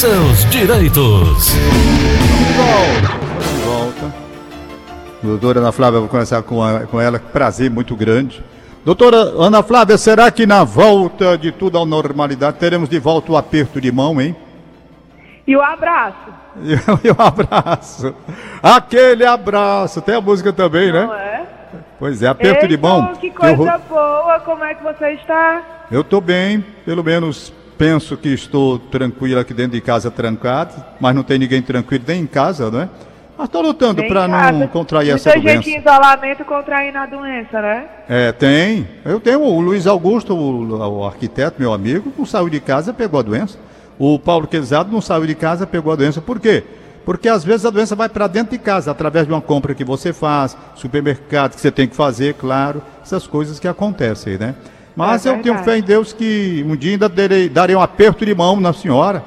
seus direitos. De volta. Doutora Ana Flávia, vou começar com, a, com ela. Prazer muito grande. Doutora Ana Flávia, será que na volta de tudo à normalidade teremos de volta o aperto de mão, hein? E o abraço. E o abraço. Aquele abraço. Tem a música também, né? Não é? Pois é, aperto de mão. Que Eu coisa vou- boa, como é que você está? Eu estou bem, pelo menos penso que estou tranquilo aqui dentro de casa trancado, mas não tem ninguém tranquilo nem em casa, não é? Mas estou lutando para não contrair essa gente doença. em isolamento contraindo a doença, né? É, tem. Eu tenho o Luiz Augusto, o, o arquiteto, meu amigo, não saiu de casa, pegou a doença. O Paulo Quezado não saiu de casa, pegou a doença. Por quê? Porque às vezes a doença vai para dentro de casa, através de uma compra que você faz, supermercado que você tem que fazer, claro, essas coisas que acontecem, né? Mas É eu tenho fé em Deus que um dia ainda darei, darei um aperto de mão na senhora,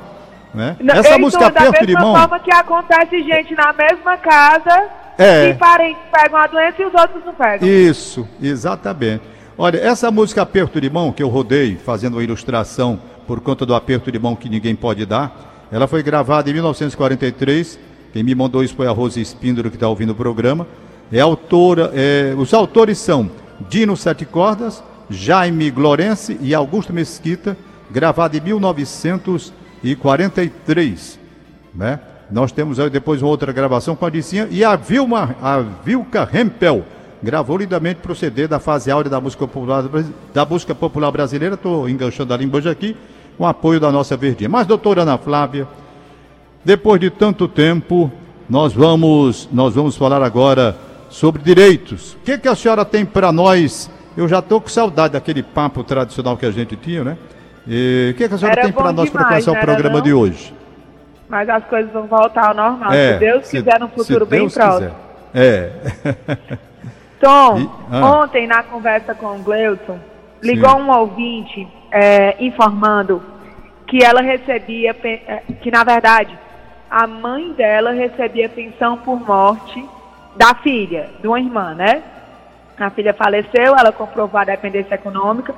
né? Não, Essa música da aperto de mesma mão, forma que acontece gente na mesma casa, É. que parentes pegam a doença e os outros não pegam. Isso, exatamente. Olha, essa música Aperto de Mão, que eu rodei fazendo uma ilustração por conta do aperto de mão que ninguém pode dar, ela foi gravada em 1943. Quem me mandou isso foi a Rose Espíndolo, que está ouvindo o programa. É autora, é, os autores são Dino Sete Cordas, Jaime Glorense e Augusto Mesquita, gravada em 1943 né? Nós temos aí depois uma outra gravação com a Dicinha e a Vilma, a Vilca Hempel gravou lindamente pro CD da fase áurea da música popular da música popular brasileira. Estou enganchando a língua hoje aqui com apoio da nossa verdinha. Mas doutora Ana Flávia, depois de tanto tempo, nós vamos nós vamos falar agora sobre direitos. O que que a senhora tem para nós? Eu já estou com saudade daquele papo tradicional que a gente tinha, né? E o que que a senhora Era tem para nós para começar o programa não? de hoje? Mas as coisas vão voltar ao normal, É, se Deus se- quiser, num futuro bem Deus próximo. quiser. É. Tom, E- ah. ontem na conversa com o Gleuton, ligou Sim. um ouvinte é, informando que ela recebia, é, que na verdade a mãe dela recebia pensão por morte da filha, de uma irmã, né? A filha faleceu, ela comprovou a dependência econômica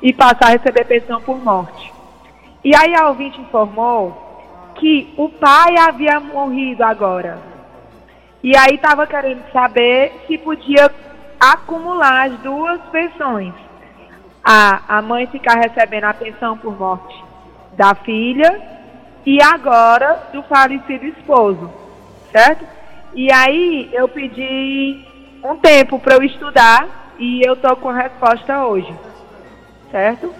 e passou a receber pensão por morte. E aí a ouvinte informou que o pai havia morrido agora. E aí estava querendo saber se podia acumular as duas pensões. A, a mãe ficar recebendo a pensão por morte da filha e agora do falecido esposo, certo? E aí eu pedi um tempo para eu estudar e eu tô com a resposta hoje, certo?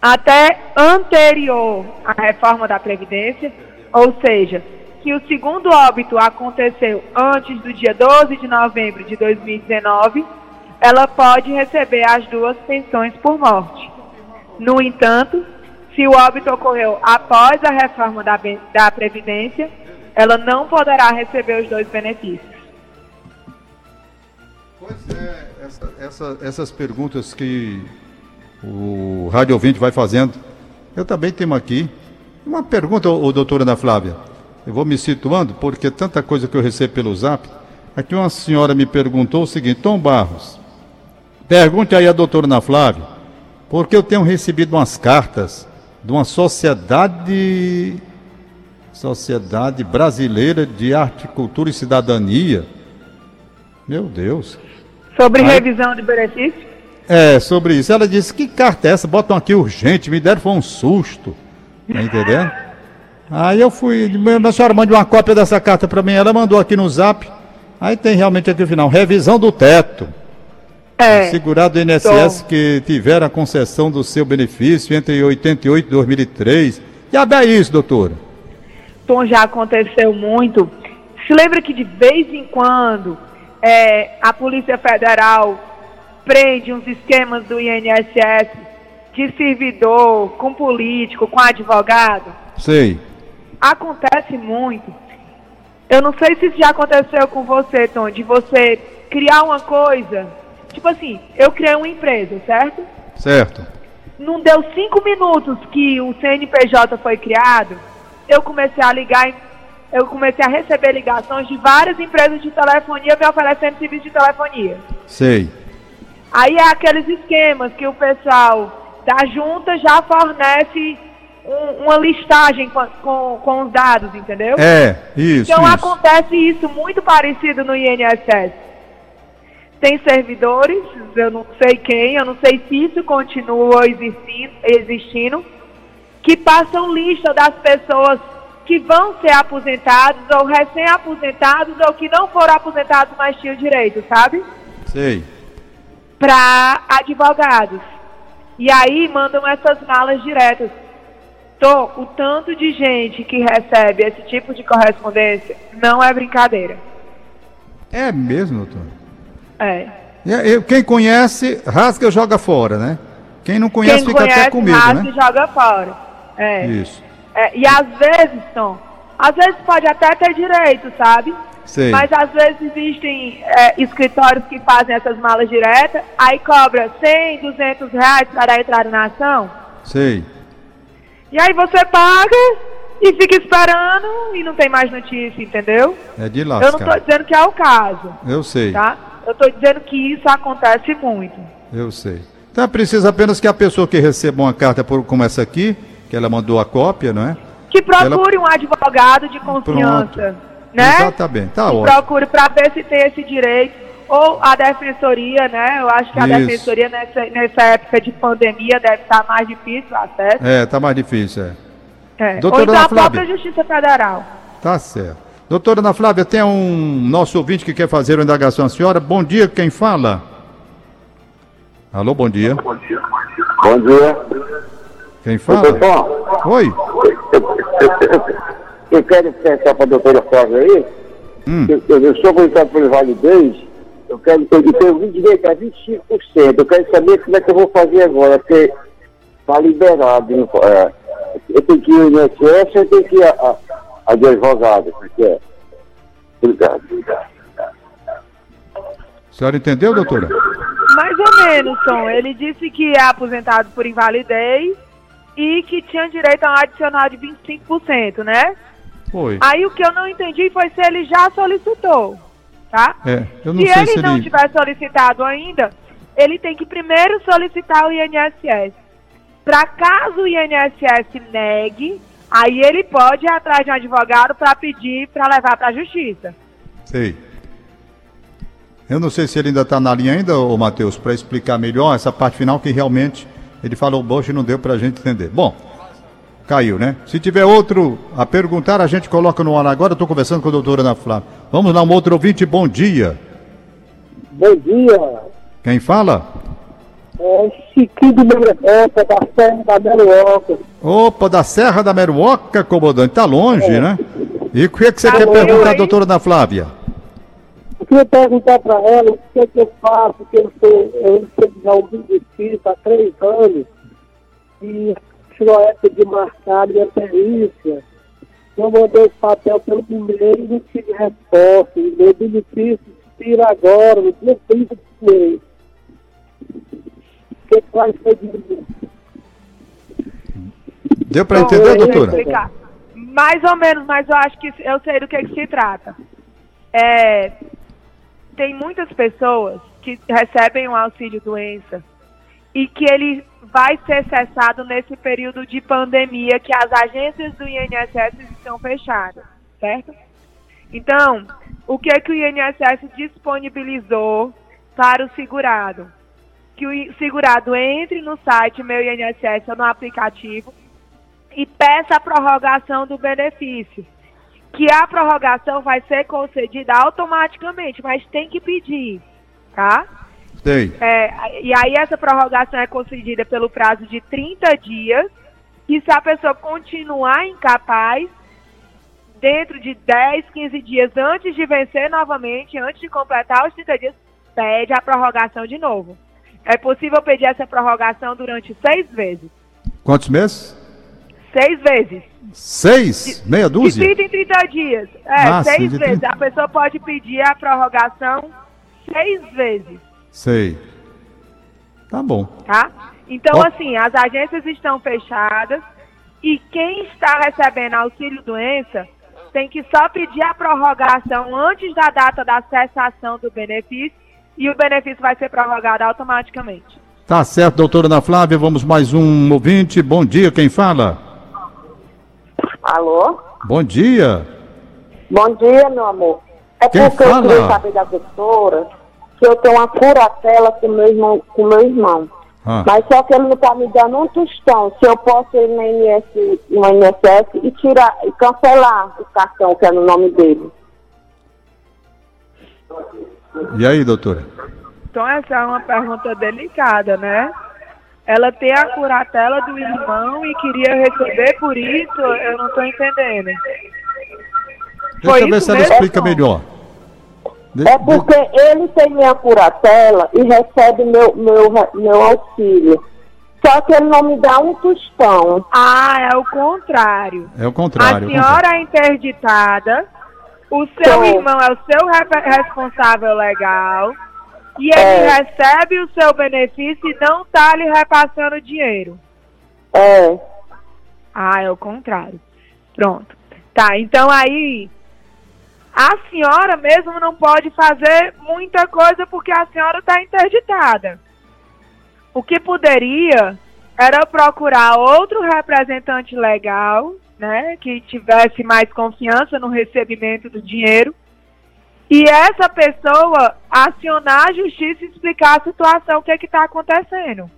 Até anterior à reforma da Previdência, ou seja, que o segundo óbito aconteceu antes do dia 12 de novembro de 2019, ela pode receber as duas pensões por morte. No entanto, se o óbito ocorreu após a reforma da, da Previdência, ela não poderá receber os dois benefícios. Pois é, essa- essa- essas perguntas que o rádio ouvinte vai fazendo, eu também tenho aqui. Uma pergunta, ô, doutora Ana Flávia. Eu vou me situando, porque tanta coisa que eu recebo pelo zap. Aqui uma senhora me perguntou o seguinte, Tom Barros, pergunte aí à doutora Ana Flávia, porque eu tenho recebido umas cartas de uma sociedade, sociedade brasileira de arte, cultura e cidadania. Meu Deus. Sobre Aí- revisão de benefício? É, sobre isso. Ela disse, que carta é essa? Botam aqui urgente, me deram foi um susto. Tá entendendo? Aí eu fui, a senhora mande uma cópia dessa carta para mim. Ela mandou aqui no zap. Aí tem realmente aqui no final, revisão do teto. É. Segurado do INSS que tiveram a concessão do seu benefício entre 88 e 2003. E é isso, doutora? Tom já aconteceu muito. Se lembra que de vez em quando é, a Polícia Federal prende uns esquemas do INSS de servidor com político, com advogado? Sei. Acontece muito. Eu não sei se isso já aconteceu com você, Tom, de você criar uma coisa. Tipo assim, eu criei uma empresa, certo? Certo. não deu cinco minutos que o CNPJ foi criado, eu comecei a ligar, eu comecei a receber ligações de várias empresas de telefonia me oferecendo serviço de telefonia. Sei. Aí é aqueles esquemas que o pessoal da junta já fornece um- uma listagem com, com, com os dados, entendeu? É, isso, Então isso. acontece isso muito parecido no INSS. Tem servidores, eu não sei quem, eu não sei se isso continua existindo, existindo que passam lista das pessoas que vão ser aposentados ou recém-aposentados ou que não foram aposentados, mas tinham direito, sabe? Sei. Para advogados. E aí mandam essas malas diretas. Tô, o tanto de gente que recebe esse tipo de correspondência não é brincadeira. É mesmo, doutor? É. E- Quem conhece, rasga e joga fora, né? Quem não conhece Quem fica conhece até com medo, rasga né? e joga fora. É. Isso. É, e às vezes, Tom, às vezes pode até ter direito, sabe? Sei. Mas às vezes existem é, escritórios que fazem essas malas diretas, aí cobra 100, 200 reais para dar entrada na ação. Sei. E aí você paga e fica esperando e não tem mais notícia, entendeu? É de Eu não estou dizendo que é o caso, Eu sei. tá? Eu estou dizendo que isso acontece muito. Eu sei. Então é preciso apenas que a pessoa que receba uma carta por, como essa aqui, que ela mandou a cópia, não é? Que procure um advogado de confiança, né? Exatamente, tá que ótimo. procure para ver se tem esse direito. Ou a defensoria, né? Eu acho que a Isso. defensoria nessa, nessa época de pandemia deve estar mais difícil o acesso. É, tá mais difícil, é. É. Ou Doutora então Ana a própria Flávia. Justiça Federal. Tá certo. Doutora Ana Flávia, tem um nosso ouvinte que quer fazer uma indagação à senhora. Bom dia, quem fala? Alô, bom dia. Bom dia. Quem fala? Pessoal, Oi. eu quero pensar para a doutora Flávia aí, Hum. eu, eu, eu sou voltado por validez, eu quero, eu, eu tenho direito a 25%, eu quero saber como é que eu vou fazer agora, porque está liberado, hein, é, eu tenho que ir no INSS, eu tenho que ir a, a, a de advogado, porque é. Obrigado, obrigado. A senhora entendeu, doutora? Mais ou menos, Tom. Ele disse que é aposentado por invalidez e que tinha direito a um adicional de 25%, né? Foi. Aí o que eu não entendi foi se ele já solicitou, tá? É, eu não se sei ele se não ele. tiver solicitado ainda, ele tem que primeiro solicitar o INSS. Para caso o INSS negue, aí ele pode ir atrás de um advogado para pedir para levar para a justiça. Sei. Eu não sei se ele ainda está na linha ainda, ô Matheus, para explicar melhor essa parte final que realmente ele falou bocha e não deu para a gente entender. Bom, caiu, né? Se tiver outro a perguntar, a gente coloca no ar agora. Estou conversando com a doutora Ana Flávia. Vamos lá, um outro ouvinte, bom dia. Bom dia, Quem fala? é Chiquinho do Merecopa, da Serra da Meruoca. Opa, da Serra da Meruoca, comandante. Tá longe, né? E o que, é que você Tá quer bom, perguntar, doutora Ana Flávia? Eu queria perguntar para ela o que, é que eu faço, porque eu sou, eu recebo já um benefício há três anos e chegou a época de marcar minha perícia. Eu mandei o papel pelo primeiro e não tive resposta. E meu benefício expira agora, no dia 30 de mês. O que, que vai ser de mim? Deu para Bom, entender, deixa eu doutora? explicar. Mais ou menos, mas eu acho que eu sei do que, que se trata. É, tem muitas pessoas que recebem o auxílio doença e que ele vai ser cessado nesse período de pandemia que as agências do INSS estão fechadas, certo? Então, o que é que o INSS disponibilizou para o segurado? Que o segurado entre no site Meu INSS ou no aplicativo e peça a prorrogação do benefício. Que a prorrogação vai ser concedida automaticamente, mas tem que pedir, tá? Sei. É, e aí essa prorrogação é concedida pelo prazo de 30 dias e se a pessoa continuar incapaz, dentro de 10, 15 dias antes de vencer novamente, antes de completar os 30 dias, pede a prorrogação de novo. É possível pedir essa prorrogação durante seis vezes. Quantos meses? Seis vezes. Seis? Meia De dúzia? 30 em 30 dias. É, Ah, sim, seis de vezes. 30. A pessoa pode pedir a prorrogação seis vezes. Sei. Tá bom. tá? Então, assim, as agências estão fechadas e quem está recebendo auxílio doença tem que só pedir a prorrogação antes da data da cessação do benefício e o benefício vai ser prorrogado automaticamente. Tá certo, doutora Ana Flávia. Vamos mais um ouvinte. Bom dia, quem fala? Alô? Bom dia. Bom dia, meu amor. É Quem porque eu fala? queria saber da doutora que eu tenho uma curatela com meu irmão, com meu irmão. Ah. Mas só que ele não está me dando um tostão. Se eu posso ir no, INS, no INSS e tirar e cancelar o cartão que é no nome dele. E aí, doutora? Então essa é uma pergunta delicada, né? Ela tem a curatela do irmão e queria receber por isso, eu não estou entendendo. Deixa Foi eu ver se ela explica melhor. De- É de- porque ele tem minha curatela e recebe meu, meu, meu auxílio. Só que ele não me dá um tostão. Ah, é o contrário. É o A contrário. é contrário. senhora é interditada, o seu Sim. irmão é o seu responsável legal e ele É. recebe o seu benefício e não está lhe repassando dinheiro. É. Ah, é o contrário. Pronto. Tá, então aí a senhora mesmo não pode fazer muita coisa porque a senhora está interditada. O que poderia era procurar outro representante legal, né, que tivesse mais confiança no recebimento do dinheiro, e essa pessoa acionar a justiça e explicar a situação, o que é está acontecendo,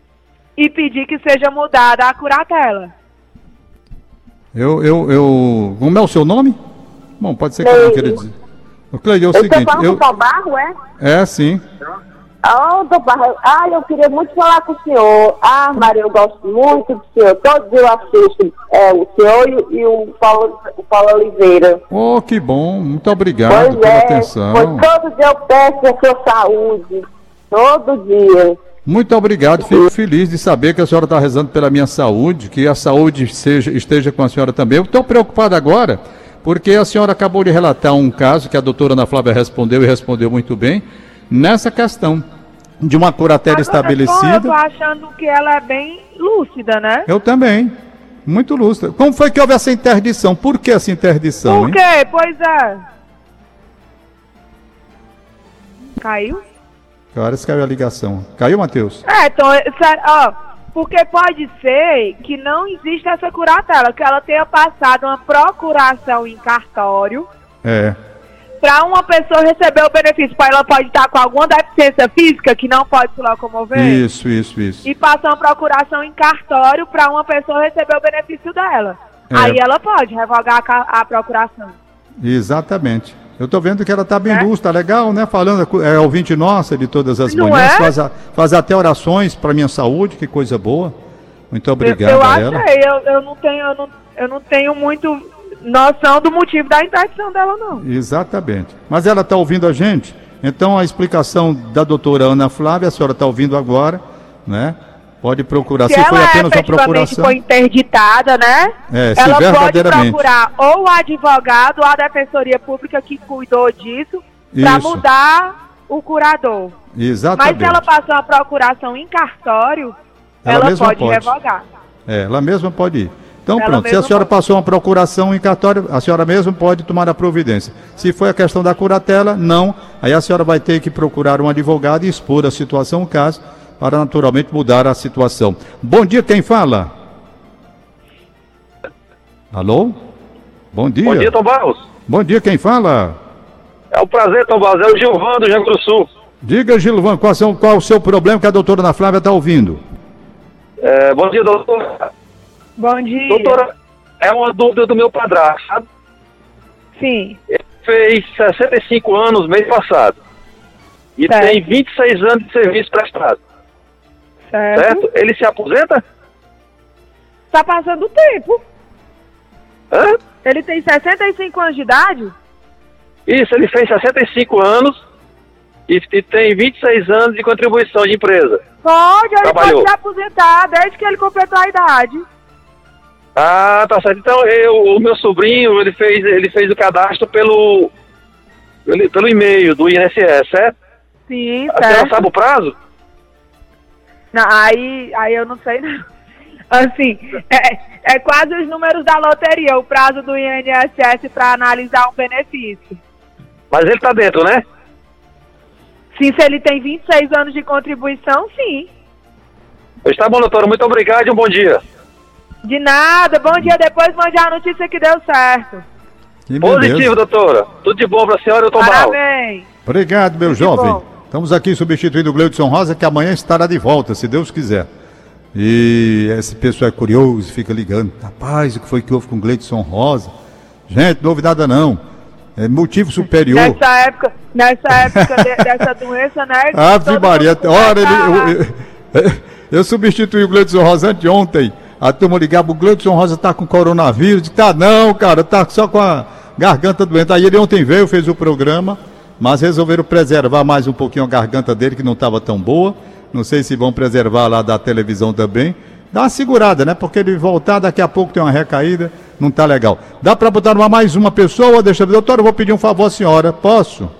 e pedir que seja mudada a curatela. Eu, eu, eu. Como é o seu nome? Bom, pode ser que eu não queira dizer. O Cleide, é o Eu tô seguinte, falando eu. com o Barro, é? É, sim. Ah, doutor ah, eu queria muito falar com o senhor. Ah, Maria, eu gosto muito do senhor. Todo dia eu assisto é, o senhor e, e o, Paulo, o Paulo Oliveira. Oh, que bom. Muito obrigado pois pela é, atenção. pois todo dia eu peço a sua saúde. Todo dia. Muito obrigado. Fico feliz de saber que a senhora está rezando pela minha saúde, que a saúde seja, esteja com a senhora também. Eu estou preocupado agora, porque a senhora acabou de relatar um caso que a doutora Ana Flávia respondeu e respondeu muito bem, nessa questão de uma curatela Agora, Eu tô estabelecida. achando que ela é bem lúcida, né? Eu também. Muito lúcida. Como foi que houve essa interdição? Por que essa interdição, Por hein? quê? Pois é. Caiu? Que horas caiu a ligação? Caiu, Matheus? É, então, ó, porque pode ser que não exista essa curatela, que ela tenha passado uma procuração em cartório É. para uma pessoa receber o benefício. Pra ela pode estar com alguma deficiência física que não pode se locomover. Isso, isso, isso. E passar uma procuração em cartório para uma pessoa receber o benefício dela. É. Aí ela pode revogar a, a procuração. Exatamente. Eu tô vendo que ela tá bem É? lúcida, legal, né? Falando, é ouvinte nossa de todas as Não manhãs, é? faz, a- faz até orações para minha saúde, que coisa boa. Muito Eu, obrigado eu a achei, ela. eu, eu não tenho, eu não, eu não tenho muito noção do motivo da interdição dela, não. Exatamente. Mas ela está ouvindo a gente, então a explicação da doutora Ana Flávia, a senhora está ouvindo agora, né? Pode procurar. Se, Se, foi ela apenas uma procuração. foi interditada, né? É, se ela pode procurar ou o advogado ou a defensoria pública que cuidou disso para mudar o curador. Mas Exatamente. se ela passou a procuração em cartório, Ela ela, mesma pode, pode. revogar. É, ela mesma pode ir. Então Ela pronto, se a senhora pode. passou uma procuração em cartório, a senhora mesma pode tomar a providência. Se foi a questão da curatela, não. Aí a senhora vai ter que procurar um advogado e expor a situação, o caso, para naturalmente mudar a situação. Bom dia, quem fala? Alô? Bom dia. Bom dia, Tom Barros. Bom dia, quem fala? É um prazer, Tom Barros. É o Gilvan do Rio Grande do Sul. Diga, Gilvan, qual, são- qual o seu problema que a doutora Ana Flávia está ouvindo? É, bom dia, doutora. Bom dia. Doutora, é uma dúvida do meu padrasto, sabe? Sim. Ele fez 65 anos mês passado. E Certo. tem 26 anos de serviço prestado, Certo. certo? Ele se aposenta? Tá passando o tempo. Hã? Ele tem 65 anos de idade? Isso, ele fez 65 anos e, e tem 26 anos de contribuição de empresa. Pode, ele Trabalhou. pode se aposentar desde que ele completou a idade. Ah, tá certo. Então, eu, o meu sobrinho, ele fez, ele fez o cadastro pelo, pelo, pelo e-mail do INSS, certo? Sim, A senhora certo. sabe o prazo? Não, aí, aí eu não sei não. Assim, é, é quase os números da loteria, o prazo do INSS para analisar um benefício. Mas ele tá dentro, né? Sim, se ele tem 26 anos de contribuição, sim. Está bom, doutora. Muito obrigado e um bom dia. De nada, bom dia. Depois mande a notícia que deu certo. Que Positivo, doutora. Tudo de bom pra senhora e o Tom Mal. Parabéns. Obrigado, meu Tudo jovem. bom. Estamos aqui substituindo o Gleudson Rosa, que amanhã estará de volta, se Deus quiser. E esse pessoal é curioso, fica ligando. Rapaz, o que foi que houve com o Gleudson Rosa? Gente, nada não. É motivo superior. Nessa época, nessa época de- dessa doença, né? Ave Maria, ora, ele, eu, eu, eu substituí o Gleudson Rosa anteontem. A turma ligava, o Gleudson Rosa tá com coronavírus. Tá não, cara, tá só com a garganta doente. Aí ele ontem veio, fez o programa, mas resolveram preservar mais um pouquinho a garganta dele, que não estava tão boa. Não sei se vão preservar lá da televisão também. Dá uma segurada, né? Porque ele voltar daqui a pouco tem uma recaída, não tá legal. Dá para botar uma, mais uma pessoa? Deixa eu ver. Doutor, eu vou pedir um favor à senhora. Posso?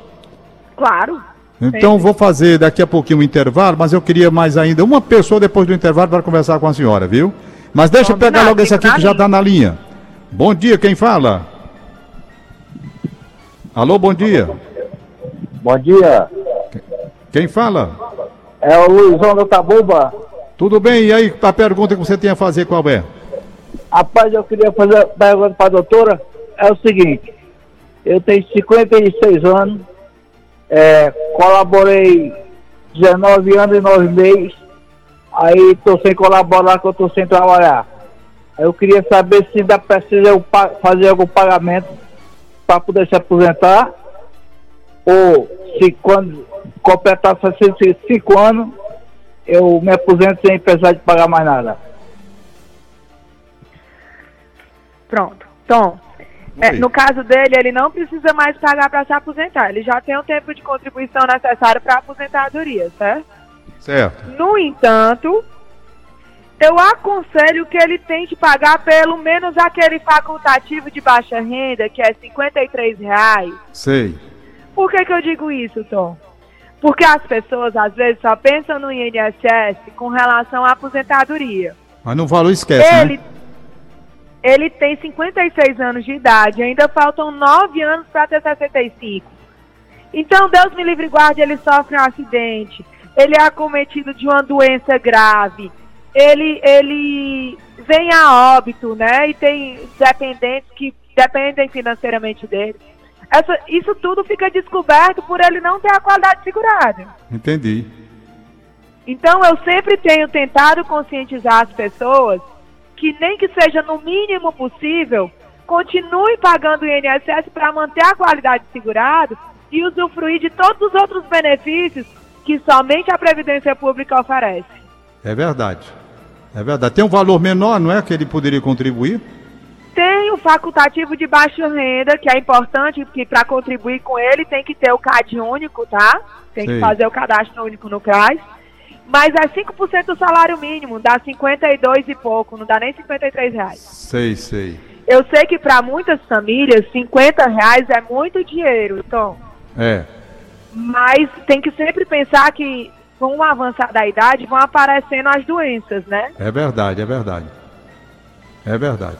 Claro. Então vou fazer daqui a pouquinho um intervalo, mas eu queria mais ainda uma pessoa depois do intervalo para conversar com a senhora, viu? Mas deixa eu pegar logo esse aqui que já está na linha. Bom dia, quem fala? Alô, bom dia. Bom dia, Quem fala? é o Luizão da Tabuba. Tudo bem? E aí, a pergunta que você tem a fazer qual é? Rapaz, eu queria fazer uma pergunta para a doutora. É o seguinte, eu tenho 56 anos, é, colaborei 19 anos e 9 meses, aí estou sem colaborar, que eu estou sem trabalhar. Aí Eu queria saber se ainda precisa eu fazer algum pagamento para poder se aposentar, ou se quando completar 65 anos, eu me aposento sem precisar de pagar mais nada. Pronto. Tom, é, no caso dele, ele não precisa mais pagar para se aposentar. Ele já tem o tempo de contribuição necessário para a aposentadoria, certo? Certo. No entanto, eu aconselho que ele tente pagar pelo menos aquele facultativo de baixa renda, que é 53 reais. Sei. Por que, que eu digo isso, Tom? Porque as pessoas, às vezes, só pensam no INSS com relação à aposentadoria. Mas no valor esquece, Ele, né? ele tem 56 anos de idade, ainda faltam 9 anos para ter 65. Então, Deus me livre e guarde, ele sofre um acidente, ele é acometido de uma doença grave, ele, ele vem a óbito, né? E tem dependentes que dependem financeiramente dele. Essa, isso tudo fica descoberto por ele não ter a qualidade segurada. Entendi. Então eu sempre tenho tentado conscientizar as pessoas que nem que seja no mínimo possível, continue pagando o INSS para manter a qualidade segurada e usufruir de todos os outros benefícios que somente a Previdência Pública oferece. É verdade. É verdade. Tem um valor menor, não é? Que ele poderia contribuir? Tem o facultativo de baixa renda, que é importante, porque para contribuir com ele tem que ter o CAD único, tá? Tem Sei. que fazer o cadastro único no CRAS. Mas é 5% do salário mínimo, dá 52 e pouco, não dá nem 53 reais. Sei, sei. Eu sei que para muitas famílias, 50 reais é muito dinheiro, então. É. Mas tem que sempre pensar que com o avançar da idade vão aparecendo as doenças, né? É verdade, é verdade. É verdade.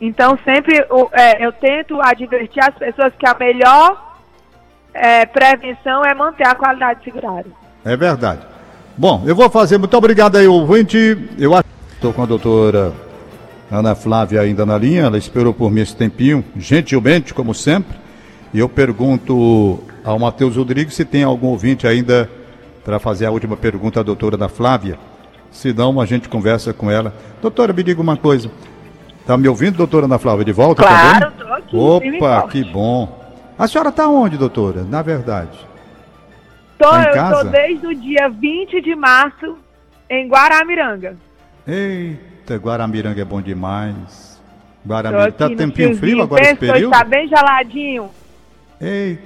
Então sempre o- é, eu tento advertir as pessoas que a melhor é, prevenção é manter a qualidade segurada. É verdade. Bom, eu vou fazer. Muito obrigado aí, ouvinte. Eu estou com a doutora Ana Flávia ainda na linha. Ela esperou por mim esse tempinho, gentilmente, como sempre. E eu pergunto ao Matheus Rodrigues se tem algum ouvinte ainda para fazer a última pergunta à doutora Ana Flávia. Se não, a gente conversa com ela. Doutora, me diga uma coisa. Tá me ouvindo, doutora Ana Flávia, de volta Claro, também? tô aqui, Opa, que bom. A senhora está onde, doutora? Na verdade. Tô, Tá em eu casa? tô desde o dia 20 de março em Guaramiranga. Eita, Guaramiranga é bom demais. Guaramiranga. Tá no tempinho frio agora esse hoje período? Tá bem geladinho. Eita,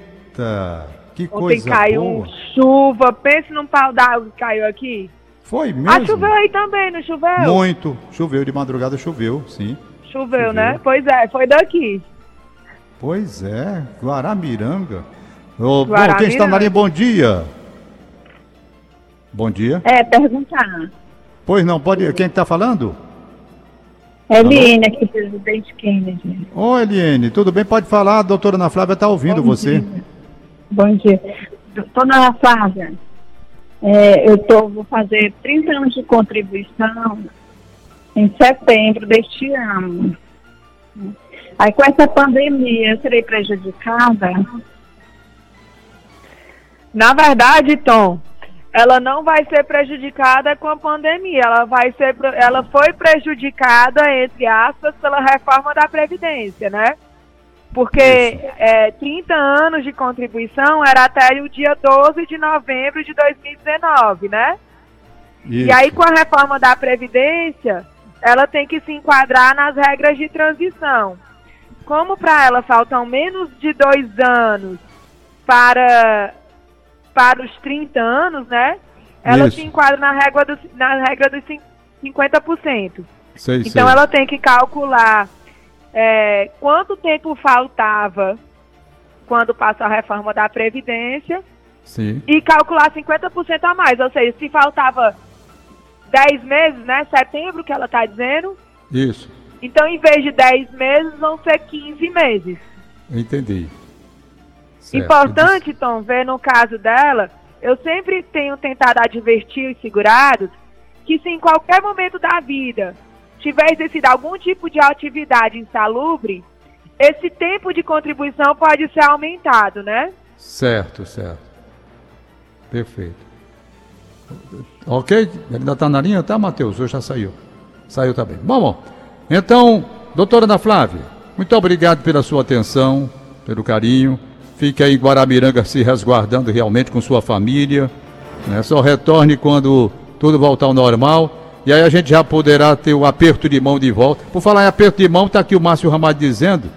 que Ontem coisa caiu boa. chuva. Pense num pau d'água que caiu aqui. Foi mesmo? Ah, choveu aí também, não choveu? Muito. Choveu de madrugada, choveu, sim. Choveu, Choveu. né? Pois é, foi daqui. Pois é, Guaramiranga. Bom, Guaramiranga. quem está na linha, bom dia. Bom dia. É, perguntar. Pois não, pode. Quem está falando? Eliane, aqui, presidente Kennedy. Ô, Eliane, tudo bem? Pode falar, a doutora Ana Flávia está ouvindo Bom você. dia. Bom dia. Dona Flávia, é, eu tô, vou fazer 30 anos de contribuição em setembro deste ano. Aí com essa pandemia, eu serei prejudicada? Na verdade, Tom, ela não vai ser prejudicada com a pandemia. Ela vai ser, ela foi prejudicada entre aspas pela reforma da previdência, né? Porque é, 30 anos de contribuição era até o dia 12 de novembro de 2019, né? E Isso. aí, com a reforma da Previdência, ela tem que se enquadrar nas regras de transição. Como para ela faltam menos de dois anos para, para os 30 anos, né? Ela Isso. se enquadra na regra, dos, na regra dos cin- 50%. Sei, Então, sei. ela tem que calcular é, quanto tempo faltava quando passa a reforma da Previdência Sim. e calcular 50% a mais. Ou seja, se faltava 10 meses, né? Setembro que ela está dizendo. Isso. Então, em vez de 10 meses, vão ser 15 meses. Entendi. Certo. Importante, Tom, ver no caso dela, eu sempre tenho tentado advertir os segurados que se em qualquer momento da vida tiver exercido algum tipo de atividade insalubre, esse tempo de contribuição pode ser aumentado, né? Certo, certo. Perfeito. Ok? Ainda está na linha, tá, Matheus? Hoje já saiu. Saiu também. Bom, bom. Então, doutora Ana Flávia, muito obrigado pela sua atenção, pelo carinho. Fique aí em Guaramiranga se resguardando realmente com sua família. Né? Só retorne quando tudo voltar ao normal. E aí a gente já poderá ter o aperto de mão de volta. Por falar em aperto de mão, está aqui o Márcio Ramalho dizendo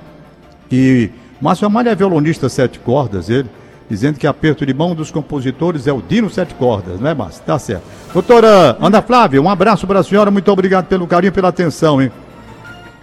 que Márcio Ramalho é violonista sete cordas, ele, dizendo que aperto de mão dos compositores é o Dino Sete Cordas, não é, Márcio? Tá certo. Doutora Ana Flávia, um abraço para a senhora, muito obrigado pelo carinho e pela atenção, hein?